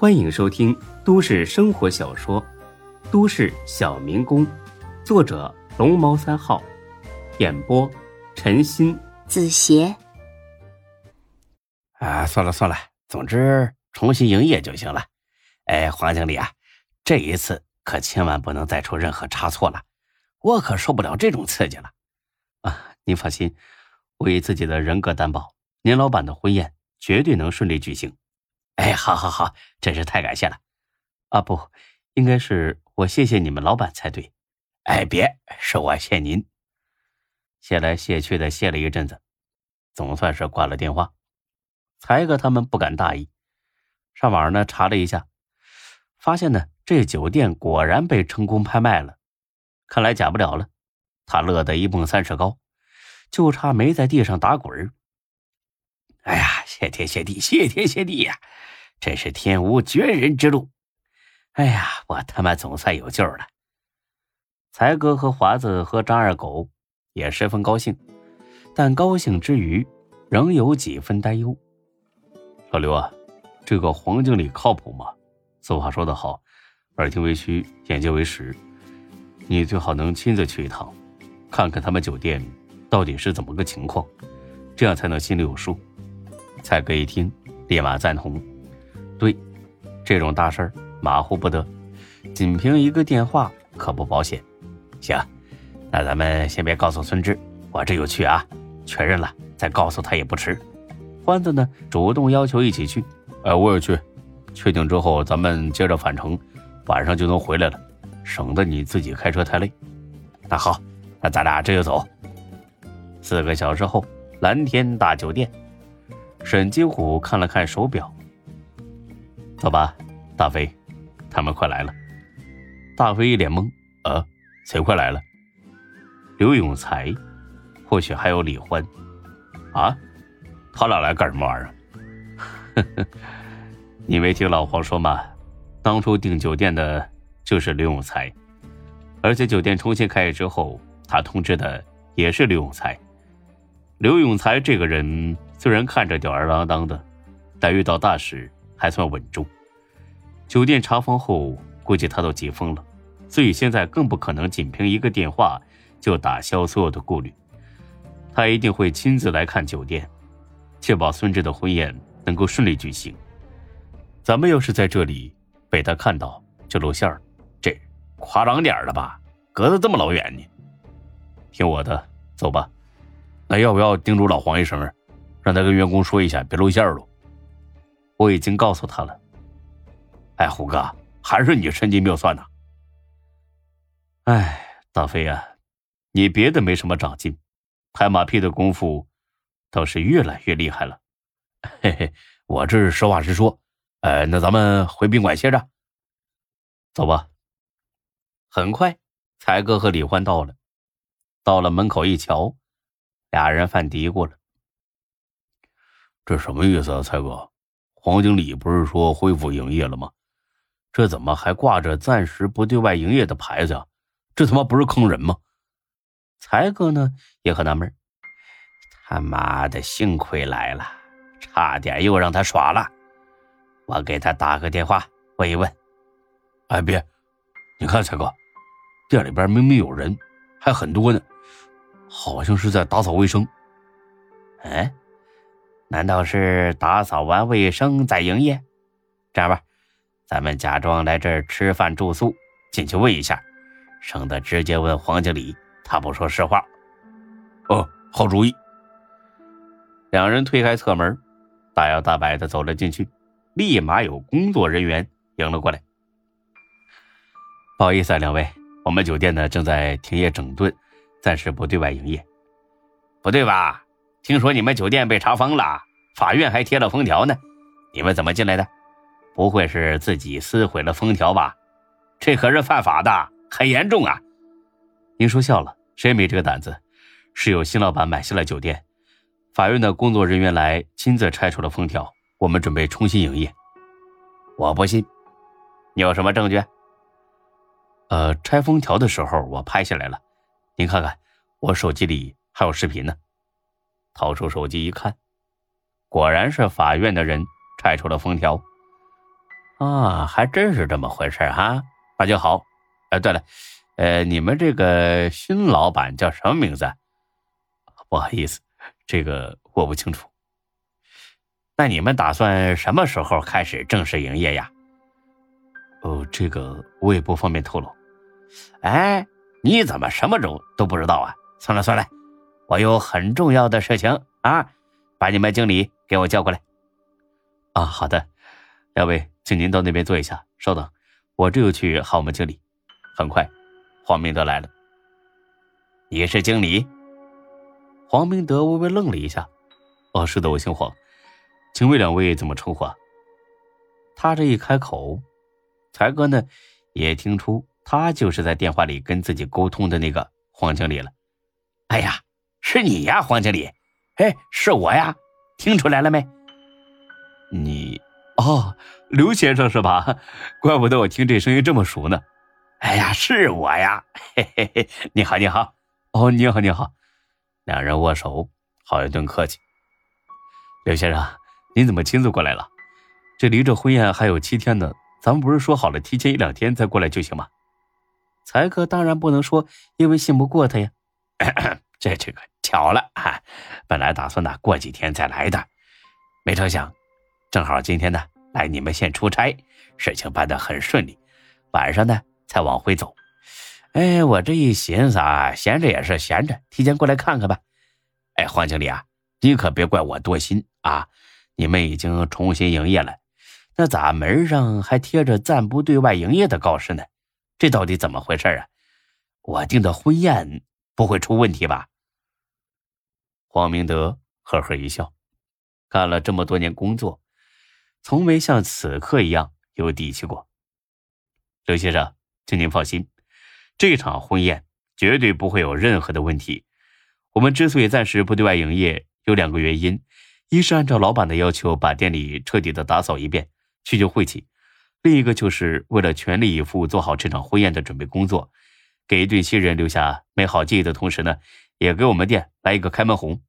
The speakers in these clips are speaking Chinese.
欢迎收听都市生活小说《都市小民工》，作者龙猫三号，演播陈鑫、子邪。啊，算了算了，总之重新营业就行了。哎，黄经理啊，这一次可千万不能再出任何差错了，我可受不了这种刺激了。啊，您放心，我以自己的人格担保，您老板的婚宴绝对能顺利举行。哎，好，好，好，真是太感谢了。啊，不，应该是我谢谢你们老板才对。哎，别，是我谢您。谢来谢去的谢了一阵子，总算是挂了电话。才哥他们不敢大意，上网呢查了一下，发现呢这酒店果然被成功拍卖了，看来假不了了。他乐得一蹦三尺高，就差没在地上打滚哎呀，谢天谢地，谢天谢地呀！真是天无绝人之路。哎呀，我他妈总算有救了。才哥和华子和张二狗也十分高兴，但高兴之余，仍有几分担忧。老刘啊，这个黄经理靠谱吗？俗话说得好，耳听为虚，眼见为实。你最好能亲自去一趟，看看他们酒店到底是怎么个情况，这样才能心里有数。蔡哥一听，立马赞同。对，这种大事儿马虎不得，仅凭一个电话可不保险。行，那咱们先别告诉孙志，我这就去啊，确认了再告诉他也不迟。欢子呢，主动要求一起去。哎，我也去。确定之后，咱们接着返程，晚上就能回来了，省得你自己开车太累。那好，那咱俩这就走。四个小时后，蓝天大酒店，沈金虎看了看手表，走吧，大飞，他们快来了。大飞一脸懵，啊，谁快来了？刘永才，或许还有李欢，啊？他俩来干什么玩意儿？呵呵，你没听老黄说吗？当初订酒店的就是刘永才，而且酒店重新开业之后，他通知的也是刘永才。刘永才这个人虽然看着吊儿郎当的，但遇到大事还算稳重。酒店查封后，估计他都急疯了，所以现在更不可能仅凭一个电话就打消所有的顾虑。他一定会亲自来看酒店。确保孙志的婚宴能够顺利举行。咱们要是在这里被他看到，就露馅了。这夸张点了吧？隔得这么老远呢？听我的，走吧。那要不要叮嘱老黄一声，让他跟员工说一下，别露馅了？我已经告诉他了。哎，虎哥，还是你神机妙算呐！哎，大飞呀，你别的没什么长进，拍马屁的功夫。倒是越来越厉害了，嘿嘿，我这是实话实说。呃，那咱们回宾馆歇着，走吧。很快，才哥和李欢到了，到了门口一瞧，俩人犯嘀咕了：“这什么意思啊，才哥？黄经理不是说恢复营业了吗？这怎么还挂着暂时不对外营业的牌子啊？这他妈不是坑人吗？”才哥呢也很纳闷。他妈的，幸亏来了，差点又让他耍了。我给他打个电话问一问。哎，别，你看，才哥，店里边明明有人，还很多呢，好像是在打扫卫生。嗯，难道是打扫完卫生再营业？这样吧，咱们假装来这儿吃饭住宿，进去问一下，省得直接问黄经理，他不说实话。哦，好主意。两人推开侧门，大摇大摆的走了进去，立马有工作人员迎了过来。不好意思啊，两位，我们酒店呢正在停业整顿，暂时不对外营业。不对吧？听说你们酒店被查封了，法院还贴了封条呢，你们怎么进来的？不会是自己撕毁了封条吧？这可是犯法的，很严重啊！您说笑了，谁没这个胆子？是有新老板买下了酒店。法院的工作人员来亲自拆除了封条，我们准备重新营业。我不信，你有什么证据？呃，拆封条的时候我拍下来了，您看看，我手机里还有视频呢。掏出手机一看，果然是法院的人拆除了封条。啊，还真是这么回事哈，那就好。哎，对了，呃，你们这个新老板叫什么名字？不好意思，这个我不清楚。那你们打算什么时候开始正式营业呀？哦，这个我也不方便透露。哎，你怎么什么都都不知道啊？算了算了，我有很重要的事情啊，把你们经理给我叫过来。啊，好的，两位，请您到那边坐一下。稍等，我这就去喊我们经理。很快，黄明德来了。你是经理？黄明德微微愣了一下。哦，是的，我姓黄。请问两位怎么称呼？啊？他这一开口，才哥呢也听出他就是在电话里跟自己沟通的那个黄经理了。哎呀，是你呀，黄经理！哎，是我呀，听出来了没？你哦，刘先生是吧？怪不得我听这声音这么熟呢。哎呀，是我呀！嘿嘿嘿，你好，你好。哦，你好，你好。两人握手，好一顿客气。刘先生。您怎么亲自过来了？这离这婚宴还有七天呢，咱们不是说好了提前一两天再过来就行吗？才哥当然不能说，因为信不过他呀。咳咳这这个巧了啊，本来打算呢过几天再来的，没成想，正好今天呢来你们县出差，事情办得很顺利，晚上呢才往回走。哎，我这一寻思啊，闲着也是闲着，提前过来看看吧。哎，黄经理啊，你可别怪我多心啊。你们已经重新营业了，那咋门上还贴着暂不对外营业的告示呢？这到底怎么回事啊？我订的婚宴不会出问题吧？黄明德呵呵一笑，干了这么多年工作，从没像此刻一样有底气过。刘先生，请您放心，这场婚宴绝对不会有任何的问题。我们之所以暂时不对外营业，有两个原因。一是按照老板的要求把店里彻底的打扫一遍，去旧晦气；另一个就是为了全力以赴做好这场婚宴的准备工作，给一对新人留下美好记忆的同时呢，也给我们店来一个开门红。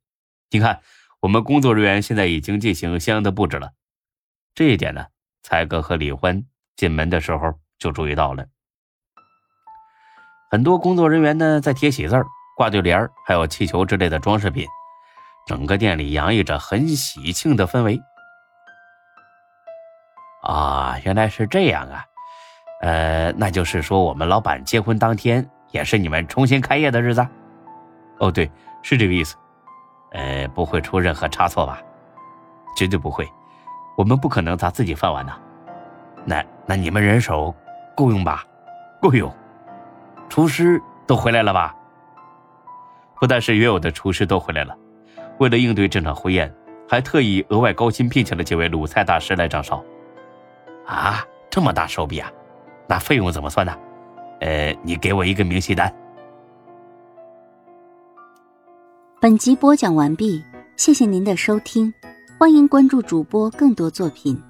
你看，我们工作人员现在已经进行相应的布置了。这一点呢，才哥和李欢进门的时候就注意到了。很多工作人员呢在贴喜字、挂对联还有气球之类的装饰品。整个店里洋溢着很喜庆的氛围。啊，原来是这样啊！呃，那就是说我们老板结婚当天也是你们重新开业的日子？哦，对，是这个意思。呃，不会出任何差错吧？绝对不会，我们不可能砸自己饭碗的。那那你们人手够用吧？够用。厨师都回来了吧？不但是原有的厨师都回来了。为了应对这场婚宴，还特意额外高薪聘请了几位鲁菜大师来掌勺。啊，这么大手笔啊！那费用怎么算呢？呃，你给我一个明细单。本集播讲完毕，谢谢您的收听，欢迎关注主播更多作品。